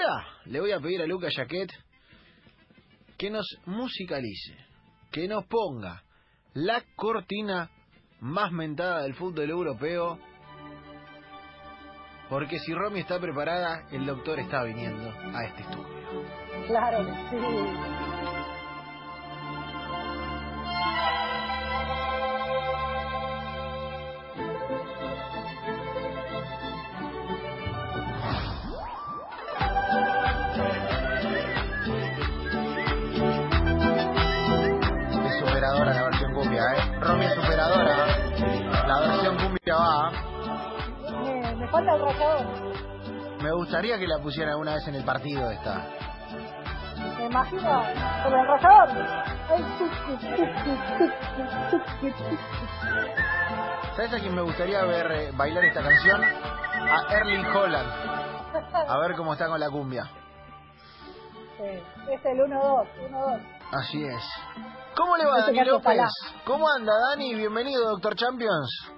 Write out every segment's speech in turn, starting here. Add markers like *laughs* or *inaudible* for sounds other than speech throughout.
ahora le voy a pedir a Luca Jaquet que nos musicalice, que nos ponga la cortina más mentada del fútbol europeo. Porque si Romy está preparada, el doctor está viniendo a este estudio. Claro sí. Falta el rayador. Me gustaría que la pusieran alguna vez en el partido esta. Me imagino con el rayador. ¿Sabes a quién me gustaría ver eh, bailar esta canción? A Erling Holland. A ver cómo está con la cumbia. Sí, es el 1-2, 1-2. Así es. ¿Cómo le va, Dani López? ¿Cómo anda, Dani? Bienvenido, Doctor Champions.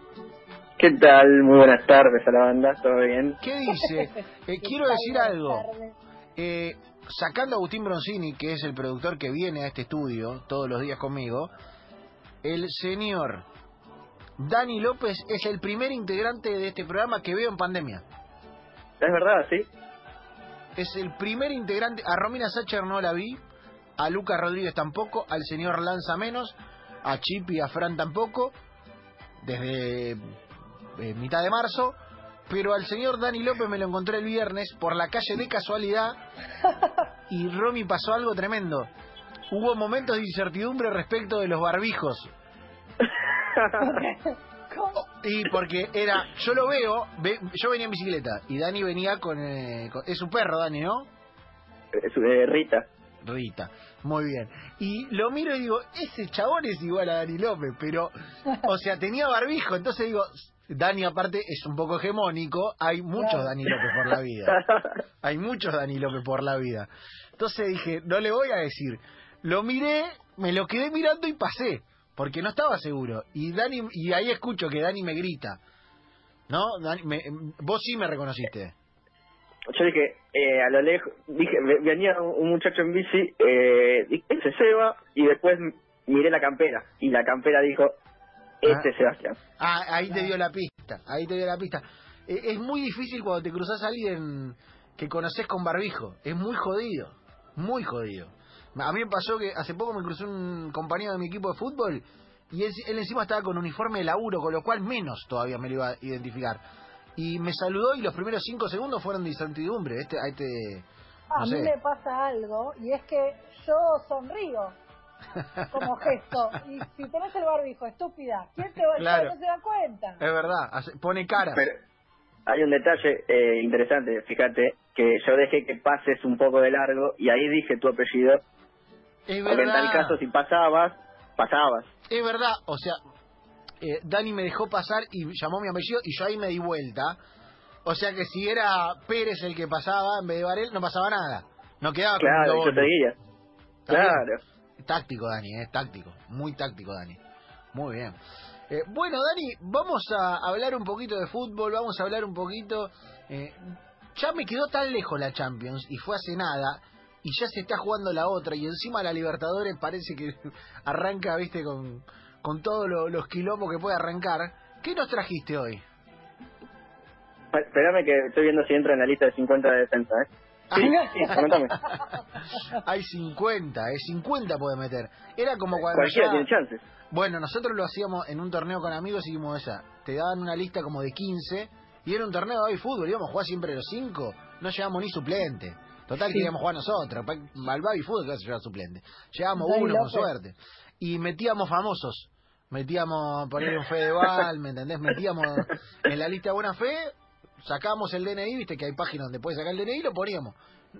¿Qué tal? Muy buenas tardes a la banda, ¿todo bien? ¿Qué dice? Eh, quiero decir algo. Eh, sacando a Agustín Broncini, que es el productor que viene a este estudio todos los días conmigo, el señor Dani López es el primer integrante de este programa que veo en pandemia. Es verdad, sí. Es el primer integrante. A Romina Sacher no la vi, a Lucas Rodríguez tampoco, al señor Lanza menos, a Chip y a Fran tampoco. Desde eh, mitad de marzo, pero al señor Dani López me lo encontré el viernes por la calle de casualidad *laughs* y Romy pasó algo tremendo. Hubo momentos de incertidumbre respecto de los barbijos. *laughs* Y porque era, yo lo veo, yo venía en bicicleta y Dani venía con, eh, es su perro, Dani, ¿no? Es de Rita. Rita, muy bien. Y lo miro y digo, ese chabón es igual a Dani López, pero, o sea, tenía barbijo, entonces digo, Dani aparte es un poco hegemónico, hay muchos Dani López por la vida. *laughs* Hay muchos Dani López por la vida. Entonces dije, no le voy a decir. Lo miré, me lo quedé mirando y pasé, porque no estaba seguro. Y Dani y ahí escucho que Dani me grita. ¿No? Dani, vos sí me reconociste. Yo dije, eh, a lo lejos, dije, venía un muchacho en bici, eh, ese Seba, y después miré la campera, y la campera dijo, este Sebastián. Ah, ahí te dio la pista, ahí te dio la pista. Eh, es muy difícil cuando te cruzas a alguien que conoces con barbijo, es muy jodido, muy jodido. A mí me pasó que hace poco me cruzó un compañero de mi equipo de fútbol y él, encima estaba con uniforme de laburo, con lo cual menos todavía me lo iba a identificar. Y me saludó y los primeros cinco segundos fueron de incertidumbre. Este, este, a mí me pasa algo y es que yo sonrío como gesto. Y si tenés el barbijo, estúpida, ¿quién te va a no se da cuenta? Es verdad, pone cara. Pero hay un detalle eh, interesante, fíjate, que yo dejé que pases un poco de largo y ahí dije tu apellido. Es porque en tal caso, si pasabas, pasabas. Es verdad, o sea, eh, Dani me dejó pasar y llamó mi apellido y yo ahí me di vuelta. O sea que si era Pérez el que pasaba en vez de Varel, no pasaba nada. No quedaba Claro, yo te guía. Claro. Táctico, Dani, es táctico. Muy táctico, Dani. Muy bien. Eh, bueno, Dani, vamos a hablar un poquito de fútbol, vamos a hablar un poquito... Eh, ya me quedó tan lejos la Champions y fue hace nada y ya se está jugando la otra y encima la Libertadores parece que *laughs* arranca, viste, con, con todos los quilombos que puede arrancar. ¿Qué nos trajiste hoy? Espérame que estoy viendo si entra en la lista de 50 de defensa, ¿eh? Sí, Hay 50, es 50 puede meter. Era como cuando. Cualquiera tiene chances. Bueno, nosotros lo hacíamos en un torneo con amigos y dijimos esa. Te daban una lista como de 15 y era un torneo de fútbol. Íbamos a jugar siempre los 5, no llevamos ni suplente. Total, queríamos jugar nosotros. Al baby fútbol que vas a llevar suplente. Llevábamos uno con suerte. Y metíamos famosos. Metíamos, poner un Fedeval, ¿me entendés? Metíamos en la lista de buena fe sacamos el DNI, viste que hay páginas donde puedes sacar el DNI, lo poníamos.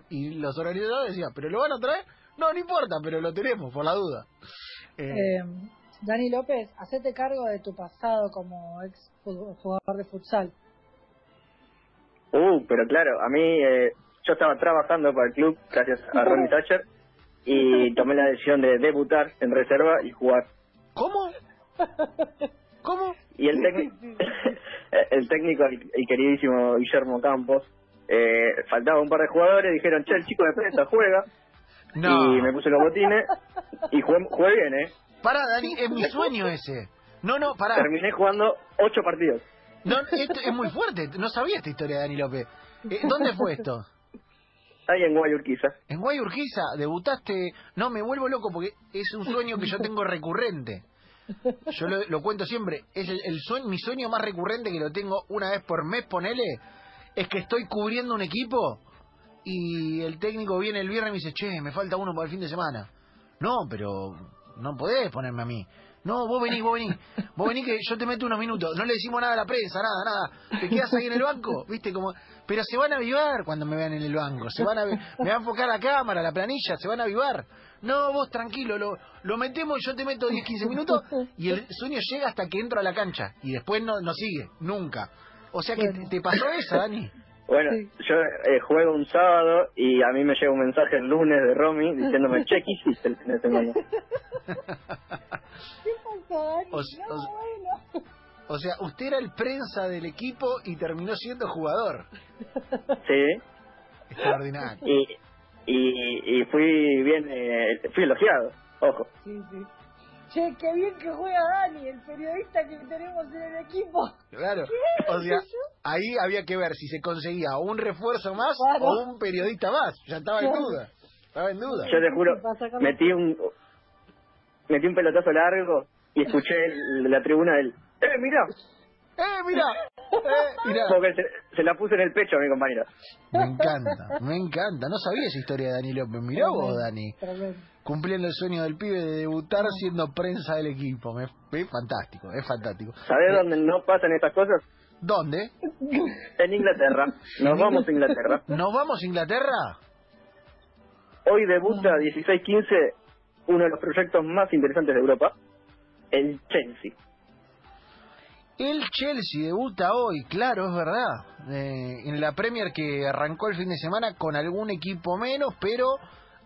Y los organizadores decían, ¿pero lo van a traer? No, no importa, pero lo tenemos, por la duda. Eh, eh, Dani López, hacete cargo de tu pasado como ex jugador de futsal. Uh, pero claro, a mí eh, yo estaba trabajando para el club gracias a Ronnie Thatcher y tomé la decisión de debutar en reserva y jugar. ¿Cómo? *laughs* ¿Cómo? Y el técnico, *laughs* el técnico, el, queridísimo Guillermo Campos, eh, faltaba un par de jugadores, dijeron, che, el chico de prensa juega. Y me puse los botines y jugué, jugué bien, ¿eh? Pará, Dani, es mi sueño ese. No, no, pará. Terminé jugando ocho partidos. No, esto es muy fuerte. No sabía esta historia de Dani López. Eh, ¿Dónde fue esto? Ahí en Guayurquiza. ¿En Guayurquiza? ¿Debutaste? No, me vuelvo loco porque es un sueño que yo tengo recurrente. Yo lo, cuento siempre. Es el, sueño, mi sueño más recurrente que lo tengo una vez por mes, ponele, es que estoy cubriendo un equipo y el técnico viene el viernes y me dice, che, me falta uno para el fin de semana. No, pero no podés ponerme a mí. No, vos venís, vos venís. Vos venís que yo te meto unos minutos. No le decimos nada a la prensa, nada, nada. Te quedas ahí en el banco, ¿viste? como Pero se van a avivar cuando me vean en el banco. Se van a Me va a enfocar la cámara, la planilla, se van a avivar. No, vos tranquilo, lo, lo metemos y yo te meto 10, 15 minutos y el sueño llega hasta que entro a la cancha. Y después no, no sigue, nunca. O sea que te, pasó esa, Dani. Bueno, yo eh, juego un sábado y a mí me llega un mensaje el lunes de Romy diciéndome, che, ¿qué hiciste el fin de semana? *laughs* O, sea, usted era el prensa del equipo y terminó siendo jugador. Sí. Extraordinario. Y, y, y fui bien, eh, fui elogiado, ojo. Sí, sí. Che, qué bien que juega Dani, el periodista que tenemos en el equipo. Claro. O sea, ahí había que ver si se conseguía un refuerzo más o un periodista más. Ya estaba en duda. Estaba en duda. Yo te juro, metí un metí un pelotazo largo y escuché la tribuna del ¡Eh, mira! ¡Eh, mira! ¡Eh, mira! Porque se, la puse en el pecho a mi compañero. Me encanta, me encanta. No sabía esa historia de Dani López. Mirá vos, Dani. Cumpliendo el sueño del pibe de debutar siendo prensa del equipo. Me, es fantástico, es fantástico. ¿Sabés dónde no pasan estas cosas? ¿Dónde? *laughs* En Inglaterra. Nos vamos a Inglaterra. ¿Nos vamos a Inglaterra? Hoy debuta 16-15 uno de los proyectos más interesantes de Europa, el Chelsea. El Chelsea debuta hoy, claro, es verdad. Eh, en la Premier que arrancó el fin de semana con algún equipo menos, pero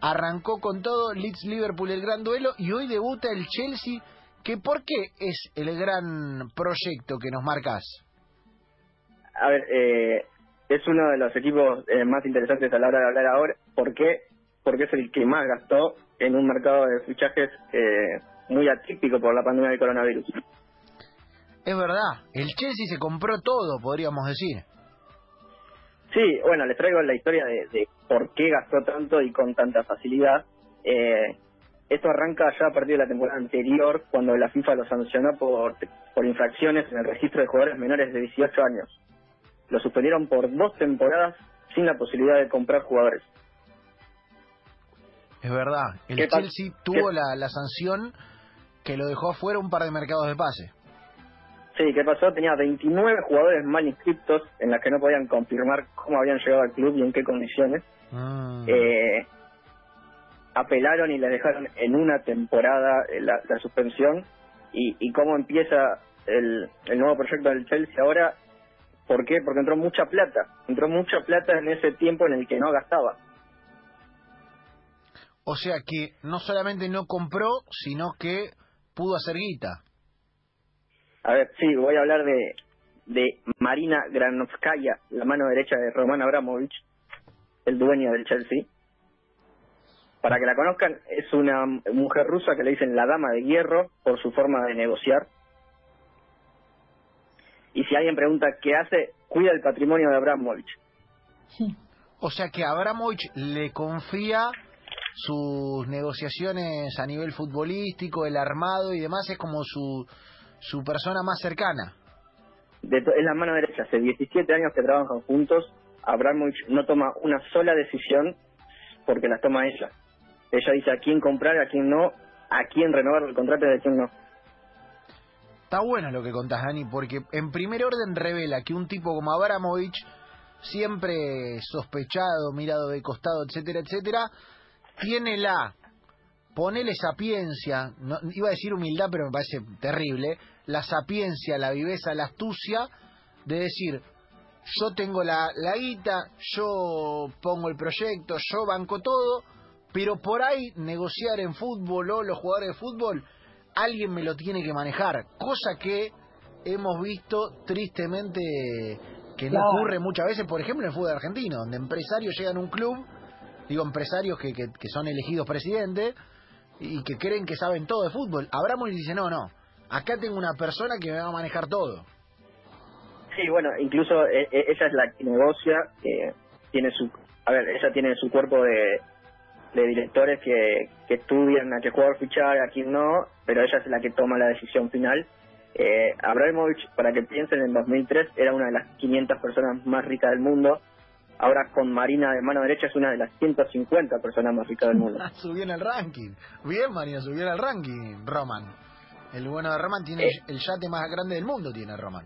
arrancó con todo Leeds Liverpool el gran duelo y hoy debuta el Chelsea. Que ¿Por qué es el gran proyecto que nos marcas? A ver, eh, es uno de los equipos eh, más interesantes a la hora de hablar ahora. ¿Por qué? Porque es el que más gastó en un mercado de fichajes eh, muy atípico por la pandemia del coronavirus. Es verdad, el Chelsea se compró todo, podríamos decir. Sí, bueno, les traigo la historia de, por qué gastó tanto y con tanta facilidad. Eh, esto arranca ya a partir de la temporada anterior, cuando la FIFA lo sancionó por, por infracciones en el registro de jugadores menores de 18 años. Lo suspendieron por dos temporadas sin la posibilidad de comprar jugadores. Es verdad. El Chelsea tuvo la, la sanción que lo dejó afuera un par de mercados de pase. Sí, ¿qué pasó? Tenía 29 jugadores mal inscritos en las que no podían confirmar cómo habían llegado al club y en qué condiciones. Ah. Eh, apelaron y les dejaron en una temporada eh, la, suspensión. Y, y cómo empieza el, el nuevo proyecto del Chelsea ahora? ¿Por qué? Porque entró mucha plata. Entró mucha plata en ese tiempo en el que no gastaba. O sea que no solamente no compró, sino que pudo hacer guita. A ver, sí, voy a hablar de, de Marina Granovskaya, la mano derecha de Roman Abramovich, el dueño del Chelsea. Para que la conozcan, es una mujer rusa que le dicen la dama de hierro por su forma de negociar. Y si alguien pregunta qué hace, cuida el patrimonio de Abramovich. O sea que Abramovich le confía sus negociaciones a nivel futbolístico, el armado y demás, es como su, su persona más cercana. De es la mano derecha, hace 17 años que trabajan juntos, Abramovich no toma una sola decisión porque las toma ella. Ella dice a quién comprar, a quién no, a quién renovar el contrato y a quién no. Está bueno lo que contás, Dani, porque en primer orden revela que un tipo como Abramovich, siempre sospechado, mirado de costado, etcétera, etcétera, tiene la, ponele sapiencia, no, iba a decir humildad, pero me parece terrible, la sapiencia, la viveza, la astucia de decir, yo tengo la, la guita, yo pongo el proyecto, yo banco todo, pero por ahí negociar en fútbol o los jugadores de fútbol, alguien me lo tiene que manejar, cosa que hemos visto tristemente que que no ocurre muchas veces, por ejemplo, en el fútbol argentino, donde empresarios llegan a un club, digo empresarios que, que, son elegidos presidente y que creen que saben todo de fútbol. Abramos y dice, no, no, acá tengo una persona que me va a manejar todo. Sí, bueno, incluso e, e, ella es la que negocia, que tiene su, a ver, ella tiene su cuerpo de, de directores que, que estudian a qué jugador fichar, a quién no, pero ella es la que toma la decisión final. Eh, Abramovich, para que piensen, en 2003 era una de las 500 personas más ricas del mundo. Ahora con Marina de mano derecha es una de las 150 personas más ricas del mundo. *laughs* subió en el ranking. Bien, Marina, subió en el ranking, Roman. El bueno de Roman tiene eh. el yate más grande del mundo, tiene Roman.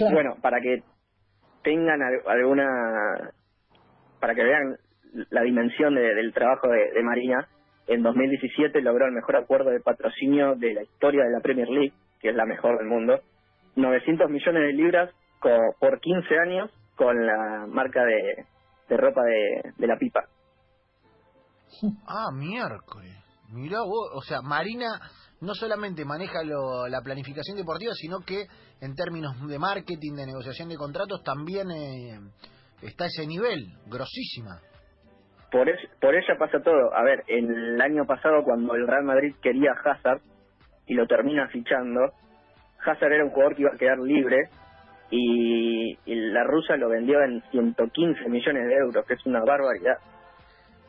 Bueno, para que tengan alguna, para que vean la dimensión del trabajo de, Marina, en 2017 logró el mejor acuerdo de patrocinio de la historia de la Premier League, que es la mejor del mundo, 900 millones de libras por 15 años con la marca de, ropa de, de la pipa. Ah, miércoles. Mirá vos, o sea, Marina no solamente maneja la planificación deportiva, sino que en términos de marketing, de negociación de contratos, también eh, está ese nivel, grosísima. Por, por ella pasa todo. A ver, el año pasado cuando el Real Madrid quería a Hazard y lo termina fichando, Hazard era un jugador que iba a quedar libre y, y la rusa lo vendió en 115 millones de euros, que es una barbaridad.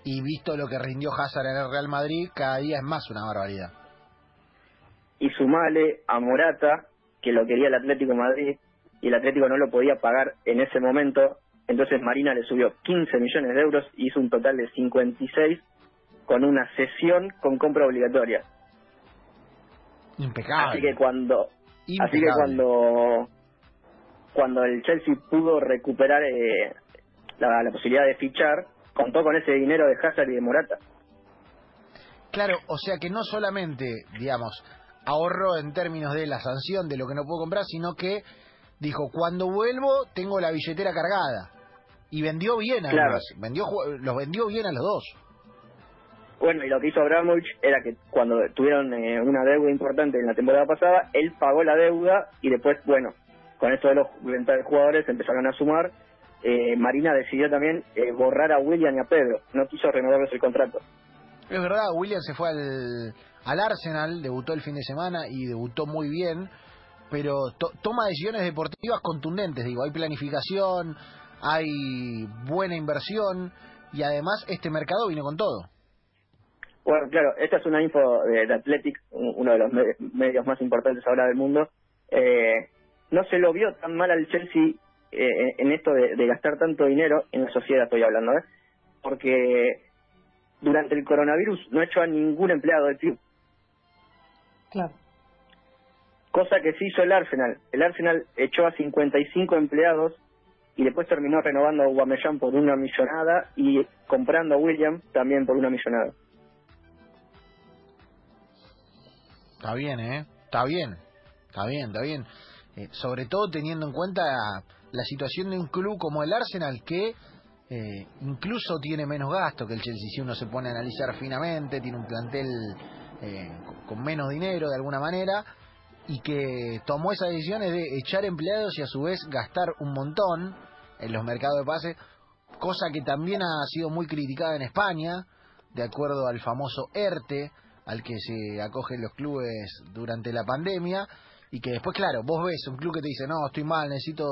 Y visto lo que rindió Hazard en el Real Madrid, cada día es más una barbaridad y sumale a Morata, que lo quería el Atlético Madrid, y el Atlético no lo podía pagar en ese momento, entonces Marina le subió 15 millones de euros y hizo un total de 56 con una sesión con compra obligatoria. Impecable. Así que cuando así que cuando cuando el Chelsea pudo recuperar eh, la, la posibilidad de fichar, contó con ese dinero de Hazard y de Morata. Claro, o sea que no solamente, digamos, ahorro en términos de la sanción de lo que no puedo comprar, sino que dijo, cuando vuelvo tengo la billetera cargada. Y vendió bien a los vendió, los vendió bien a los dos. Bueno, y lo que hizo Abramovich era que cuando tuvieron eh, una deuda importante en la temporada pasada, él pagó la deuda y después, bueno, con esto de los ventas de jugadores empezaron a sumar. Eh, Marina decidió también eh, borrar a William y a Pedro, no quiso renovarles el contrato. Es verdad, William se fue al, al Arsenal, debutó el fin de semana y debutó muy bien, pero toma decisiones deportivas contundentes, digo, hay planificación, hay buena inversión y además este mercado vino con todo. Bueno, claro, esta es una info de, Athletic, uno de los medios más importantes ahora del mundo. Eh, no se lo vio tan mal al Chelsea eh, en esto de, de, gastar tanto dinero, en la sociedad estoy hablando, ¿eh? porque durante el coronavirus no echó a ningún empleado del club. Claro. Cosa que sí hizo el Arsenal. El Arsenal echó a 55 empleados y después terminó renovando a Guamellán por una millonada y comprando a William también por una millonada. Está bien, ¿eh? Está bien. Está bien, está bien. Eh, sobre todo teniendo en cuenta la situación de un club como el Arsenal que eh, incluso tiene menos gasto que el Chelsea si uno se pone a analizar finamente, tiene un plantel eh, con menos dinero de alguna manera y que tomó esas decisiones de echar empleados y a su vez gastar un montón en los mercados de pases, cosa que también ha sido muy criticada en España, de acuerdo al famoso ERTE, al que se acogen los clubes durante la pandemia, y que después, claro, vos ves un club que te dice, no, estoy mal, necesito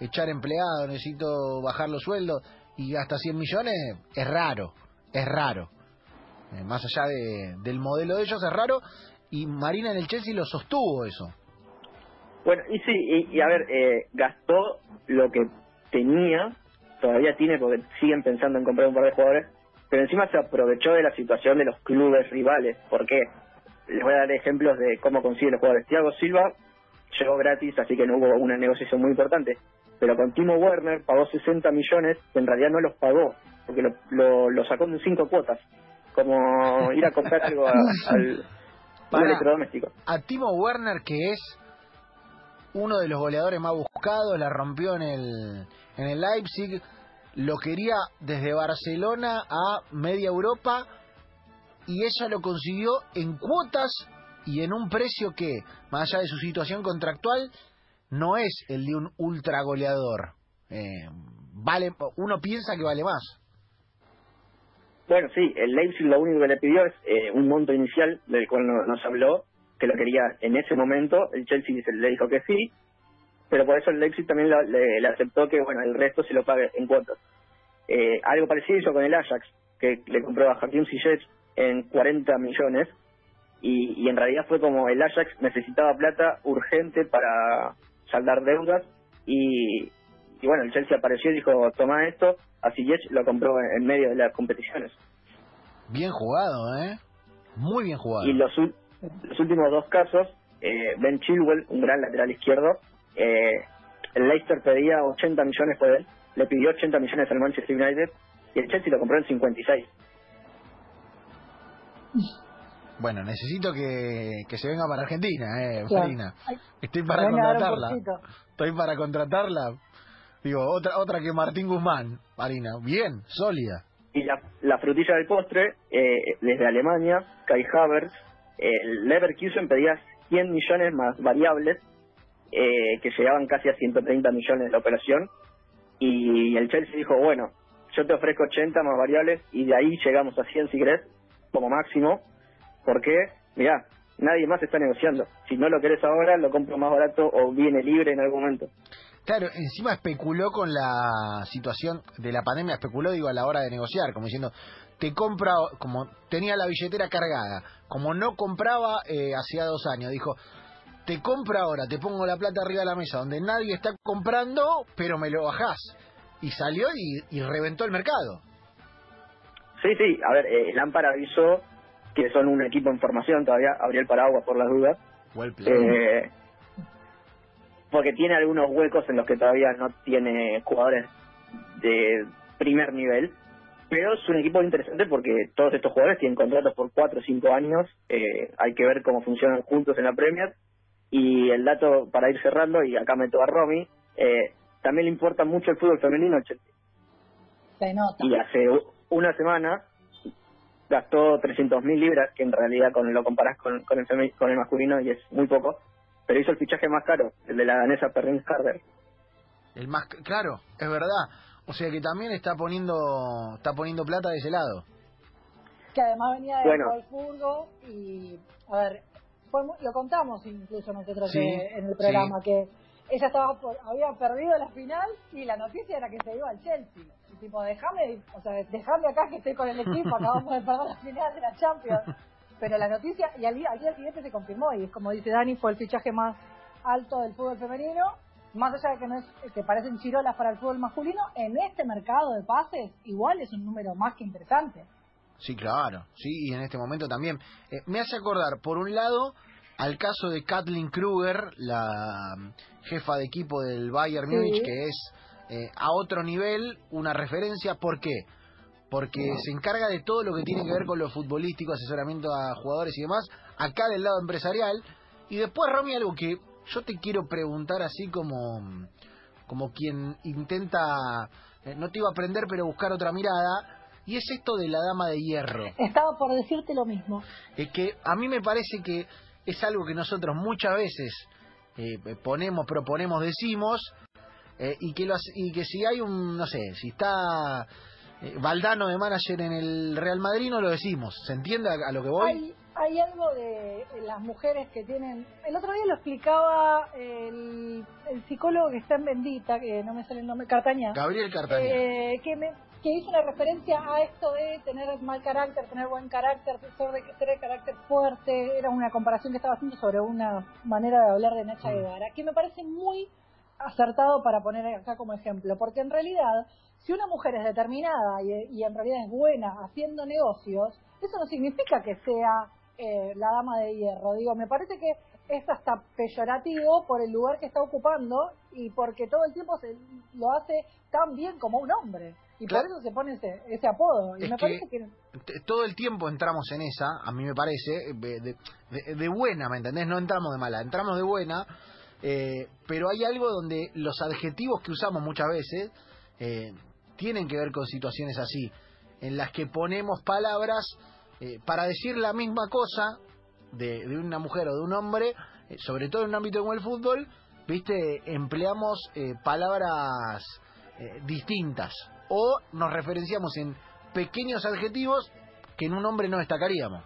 echar empleados, necesito bajar los sueldos, y hasta 100 millones, es raro, es raro. Eh, más allá de, del modelo de ellos es raro y Marina en el Chelsea lo sostuvo eso. Bueno, y sí, y, a ver, eh, gastó lo que tenía, todavía tiene porque siguen pensando en comprar un par de jugadores, pero encima se aprovechó de la situación de los clubes rivales. ¿Por qué? Les voy a dar ejemplos de cómo consigue los jugadores. Thiago Silva llegó gratis, así que no hubo una negociación muy importante. Pero con Timo Werner pagó 60 millones, que en realidad no los pagó, porque lo, lo, lo sacó en cinco cuotas como ir a comprar algo *laughs* al electrodoméstico. A Timo Werner, que es uno de los goleadores más buscados, la rompió en el, en el Leipzig, lo quería desde Barcelona a media Europa y ella lo consiguió en cuotas y en un precio que, más allá de su situación contractual, no es el de un ultra goleador. Eh, vale, uno piensa que vale más. Bueno, sí, el Leipzig lo único que le pidió es eh, un monto inicial del cual nos habló, que lo quería en ese momento. El Chelsea le dijo que sí, pero por eso el Leipzig también le, aceptó que bueno el resto se lo pague en cuotas. Eh, algo parecido hizo con el Ajax, que le compró a Hakim Ziyech en 40 millones y, y en realidad fue como el Ajax necesitaba plata urgente para saldar deudas y, y bueno, el Chelsea apareció y dijo, toma esto, así Ziyech lo compró en medio de las competiciones. Bien jugado, ¿eh? Muy bien jugado. Y los, los últimos dos casos, eh, Ben Chilwell, un gran lateral izquierdo, eh, el Leicester pedía 80 millones por él, le pidió 80 millones al Manchester United y el Chelsea lo compró en 56. Bueno, necesito que, que se venga para Argentina, eh, Farina. Estoy para contratarla. Estoy para contratarla. Digo, otra otra que Martín Guzmán, Marina. Bien, sólida. Y la, la frutilla del postre, eh, desde Alemania, Kai Havertz, el Leverkusen pedía 100 millones más variables, eh, que llegaban casi a 130 millones de la operación. Y el Chelsea dijo, bueno, yo te ofrezco 80 más variables y de ahí llegamos a 100 si querés, como máximo porque, mira, nadie más está negociando. Si no lo querés ahora, lo compro más barato o viene libre en algún momento. Claro, encima especuló con la situación de la pandemia, especuló, digo, a la hora de negociar, como diciendo, te compra, como tenía la billetera cargada, como no compraba eh, hacía dos años, dijo, te compro ahora, te pongo la plata arriba de la mesa, donde nadie está comprando, pero me lo bajás. Y salió y, reventó el mercado. Sí, sí, a ver, eh, Lámpara avisó que son un equipo en formación todavía, abrió el paraguas por las dudas. Eh, porque tiene algunos huecos en los que todavía no tiene jugadores de primer nivel, pero es un equipo interesante porque todos estos jugadores tienen contratos por 4 o 5 años, eh, hay que ver cómo funcionan juntos en la Premier, y el dato para ir cerrando, y acá meto a Romy, eh, también le importa mucho el fútbol femenino Se nota. Y hace una semana gastó 300.000 libras, que en realidad con lo comparas con, con, el, con el masculino y es muy poco, pero hizo el fichaje más caro, el de la danesa Perrin Harder. El más claro, es verdad. O sea que también está poniendo está poniendo plata de ese lado. Que además venía de bueno. y a ver, lo contamos incluso nosotros en el programa que ella estaba había perdido la final y la noticia era que se iba al Chelsea. Tipo, déjame, o sea, déjame acá que estoy con el equipo, acabamos de perder la final de la Champions. Pero la noticia, y al día, al día siguiente se confirmó, y es como dice Dani, fue el fichaje más alto del fútbol femenino, más allá de que no es que parecen chirolas para el fútbol masculino, en este mercado de pases igual es un número más que interesante. Sí, claro, sí, y en este momento también. Eh, me hace acordar, por un lado, al caso de Kathleen Kruger, la jefa de equipo del Bayern Múnich, que es eh, a otro nivel una referencia. ¿Por qué? Porque se encarga de todo lo que tiene que ver con lo futbolístico, asesoramiento a jugadores y demás, acá del lado empresarial. Y después, Romy, algo que yo te quiero preguntar así como, como quien intenta, eh, no te iba a aprender, pero buscar otra mirada. Y es esto de la dama de hierro. Estaba por decirte lo mismo. Es que a mí me parece que es algo que nosotros muchas veces eh, ponemos, proponemos, decimos, eh, y, que y que si hay un, no sé, si está eh, Valdano de manager en el Real Madrid, no lo decimos. ¿Se entiende a, lo que voy? Hay, hay algo de las mujeres que tienen... El otro día lo explicaba el, el psicólogo que está en Bendita, que no me sale el nombre, Cartaña. Gabriel Cartaña. que me, que hizo una referencia a esto de tener mal carácter, tener buen carácter, de tener carácter fuerte, era una comparación que estaba haciendo sobre una manera de hablar de Nacha mm. Guevara, que me parece muy acertado para poner acá como ejemplo, porque en realidad, si una mujer es determinada y, en realidad es buena haciendo negocios, eso no significa que sea eh, la dama de hierro. Digo, me parece que es hasta peyorativo por el lugar que está ocupando y porque todo el tiempo se lo hace tan bien como un hombre. Y por eso se pone ese, ese apodo. Y me parece que... Todo el tiempo entramos en esa, a mí me parece, de, de, buena, ¿me entendés? No entramos de mala, entramos de buena, eh, pero hay algo donde los adjetivos que usamos muchas veces eh, tienen que ver con situaciones así, en las que ponemos palabras eh, para decir la misma cosa de, de, una mujer o de un hombre, sobre todo en un ámbito como el fútbol, viste, empleamos eh, palabras eh, distintas o nos referenciamos en pequeños adjetivos que en un nombre no destacaríamos.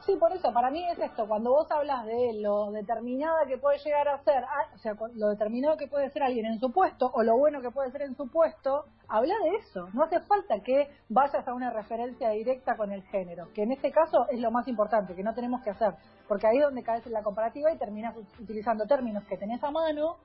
Sí, por eso, para mí es esto, cuando vos hablas de lo determinada que puede llegar a ser, ah, o sea, lo determinado que puede ser alguien en su puesto o lo bueno que puede ser en su puesto, habla de eso. No hace falta que vayas a una referencia directa con el género, que en este caso es lo más importante, que no tenemos que hacer, porque ahí es donde caes en la comparativa y terminas utilizando términos que tenés a mano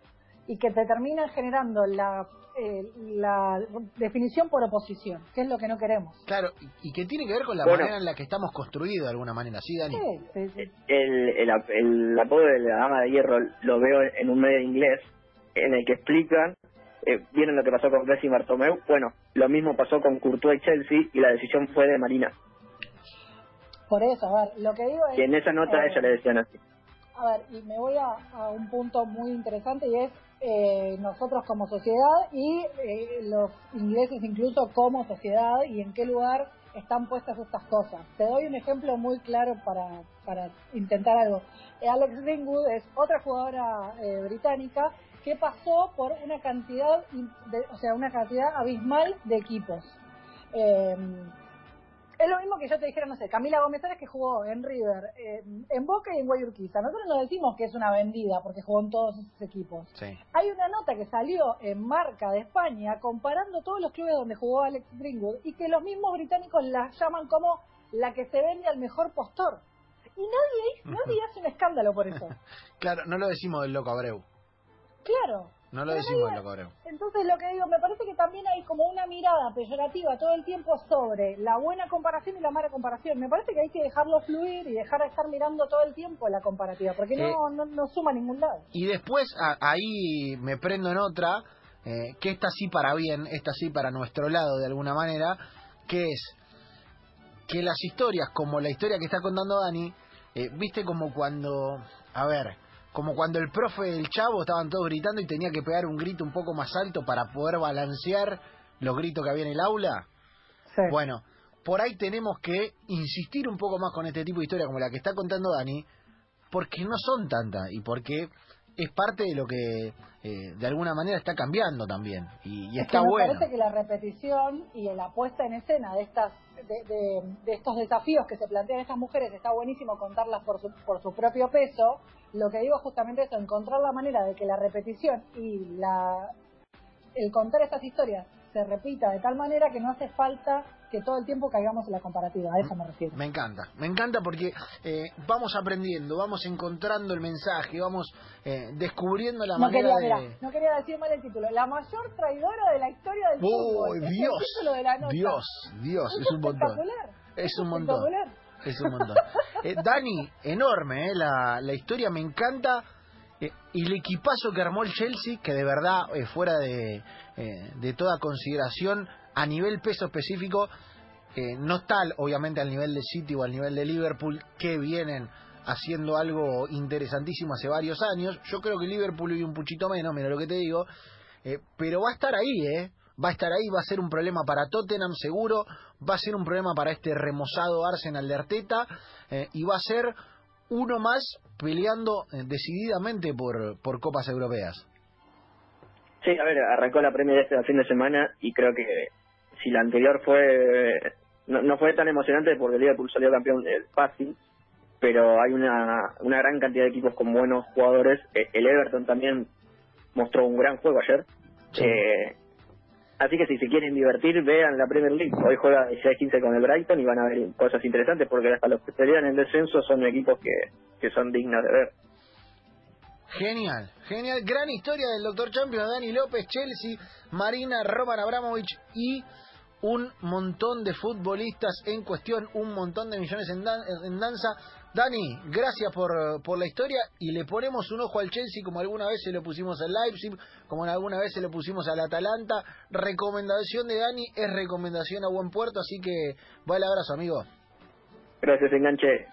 y que te terminan generando la, eh, la definición por oposición, que es lo que no queremos. Claro, y, que tiene que ver con la manera en la que estamos construidos de alguna manera, ¿sí, Dani? Sí, El, el, el, apodo de la dama de hierro lo veo en un medio inglés en el que explican, eh, vieron lo que pasó con Messi y Bartomeu, bueno, lo mismo pasó con Courtois y Chelsea y la decisión fue de Marina. Por eso, a ver, lo que digo es... Y en esa nota ella le decían así. A ver, y me voy a un punto muy interesante y es eh, nosotros como sociedad y eh, los ingleses incluso como sociedad y en qué lugar están puestas estas cosas. Te doy un ejemplo muy claro para, para intentar algo. Eh, Alex Greenwood es otra jugadora británica que pasó por una cantidad, de, o sea, una cantidad abismal de equipos. Es lo mismo que yo te dijera, no sé, Camila Gómez que jugó en River, en Boca y en Guayurquiza. Nosotros no decimos que es una vendida porque jugó en todos esos equipos. Hay una nota que salió en Marca de España comparando todos los clubes donde jugó Alex Greenwood y que los mismos británicos la llaman como la que se vende al mejor postor. Y nadie, *laughs* nadie hace un escándalo por eso. claro, no lo decimos del loco Abreu. Claro, no lo decimos lo cabrón. Entonces lo que digo, me parece que también hay como una mirada peyorativa todo el tiempo sobre la buena comparación y la mala comparación. Me parece que hay que dejarlo fluir y dejar de estar mirando todo el tiempo la comparativa, porque no, eh, no, suma a ningún lado. Y después ahí me prendo en otra, eh, que esta sí para bien, esta sí para nuestro lado de alguna manera, que es que las historias, como la historia que está contando Dani, eh, viste como cuando, a ver, como cuando el profe del chavo estaban todos gritando y tenía que pegar un grito un poco más alto para poder balancear los gritos que había en el aula. Bueno, por ahí tenemos que insistir un poco más con este tipo de historia como la que está contando Dani, porque no son tantas y porque es parte de lo que eh, de alguna manera está cambiando también y, está me bueno. parece que la repetición y la puesta en escena de estas de, de, estos desafíos que se plantean estas mujeres está buenísimo contarlas por su, por su propio peso. Lo que digo justamente es encontrar la manera de que la repetición y la el contar estas historias se repita de tal manera que no hace falta que todo el tiempo caigamos en la comparativa, a eso me refiero. Me encanta, me encanta porque eh, vamos aprendiendo, vamos encontrando el mensaje, vamos eh, descubriendo la manera de... no quería decir mal el título, la mayor traidora de la historia del fútbol. Dios, Dios, Dios, es, un montón. Es un montón. Es un montón. *laughs* Eh, Dani, enorme, la, la historia me encanta. y el equipazo que armó el Chelsea, que de verdad, fuera de, de toda consideración, a nivel peso específico, eh, no está obviamente al nivel de City o al nivel de Liverpool, que vienen haciendo algo interesantísimo hace varios años. Yo creo que Liverpool vive un puchito menos, mira lo que te digo, eh, pero va a estar ahí, ¿eh? Va a estar ahí, va a ser un problema para Tottenham seguro, va a ser un problema para este remozado Arsenal de Arteta eh, y va a ser uno más peleando decididamente por, por copas europeas. Sí, a ver, arrancó la Premier este fin de semana y creo que si la anterior fue no, fue tan emocionante porque el Liverpool salió campeón fácil, pero hay una, una gran cantidad de equipos con buenos jugadores. Eh, el Everton también mostró un gran juego ayer. Eh, así que si se quieren divertir, vean la Premier League. Hoy juega 16-15 con el Brighton y van a ver cosas interesantes porque hasta los que pelean en descenso son equipos que, que son dignos de ver. Genial, genial. Gran historia del Doctor Champion, Dani López, Chelsea, Marina, Roman Abramovich y un montón de futbolistas en cuestión, un montón de millones en, danza. Dani, gracias por, por, la historia y le ponemos un ojo al Chelsea como alguna vez se lo pusimos al Leipzig, como alguna vez se lo pusimos al Atalanta. Recomendación de Dani es recomendación a buen puerto, así que va el abrazo, amigo. Gracias, enganche.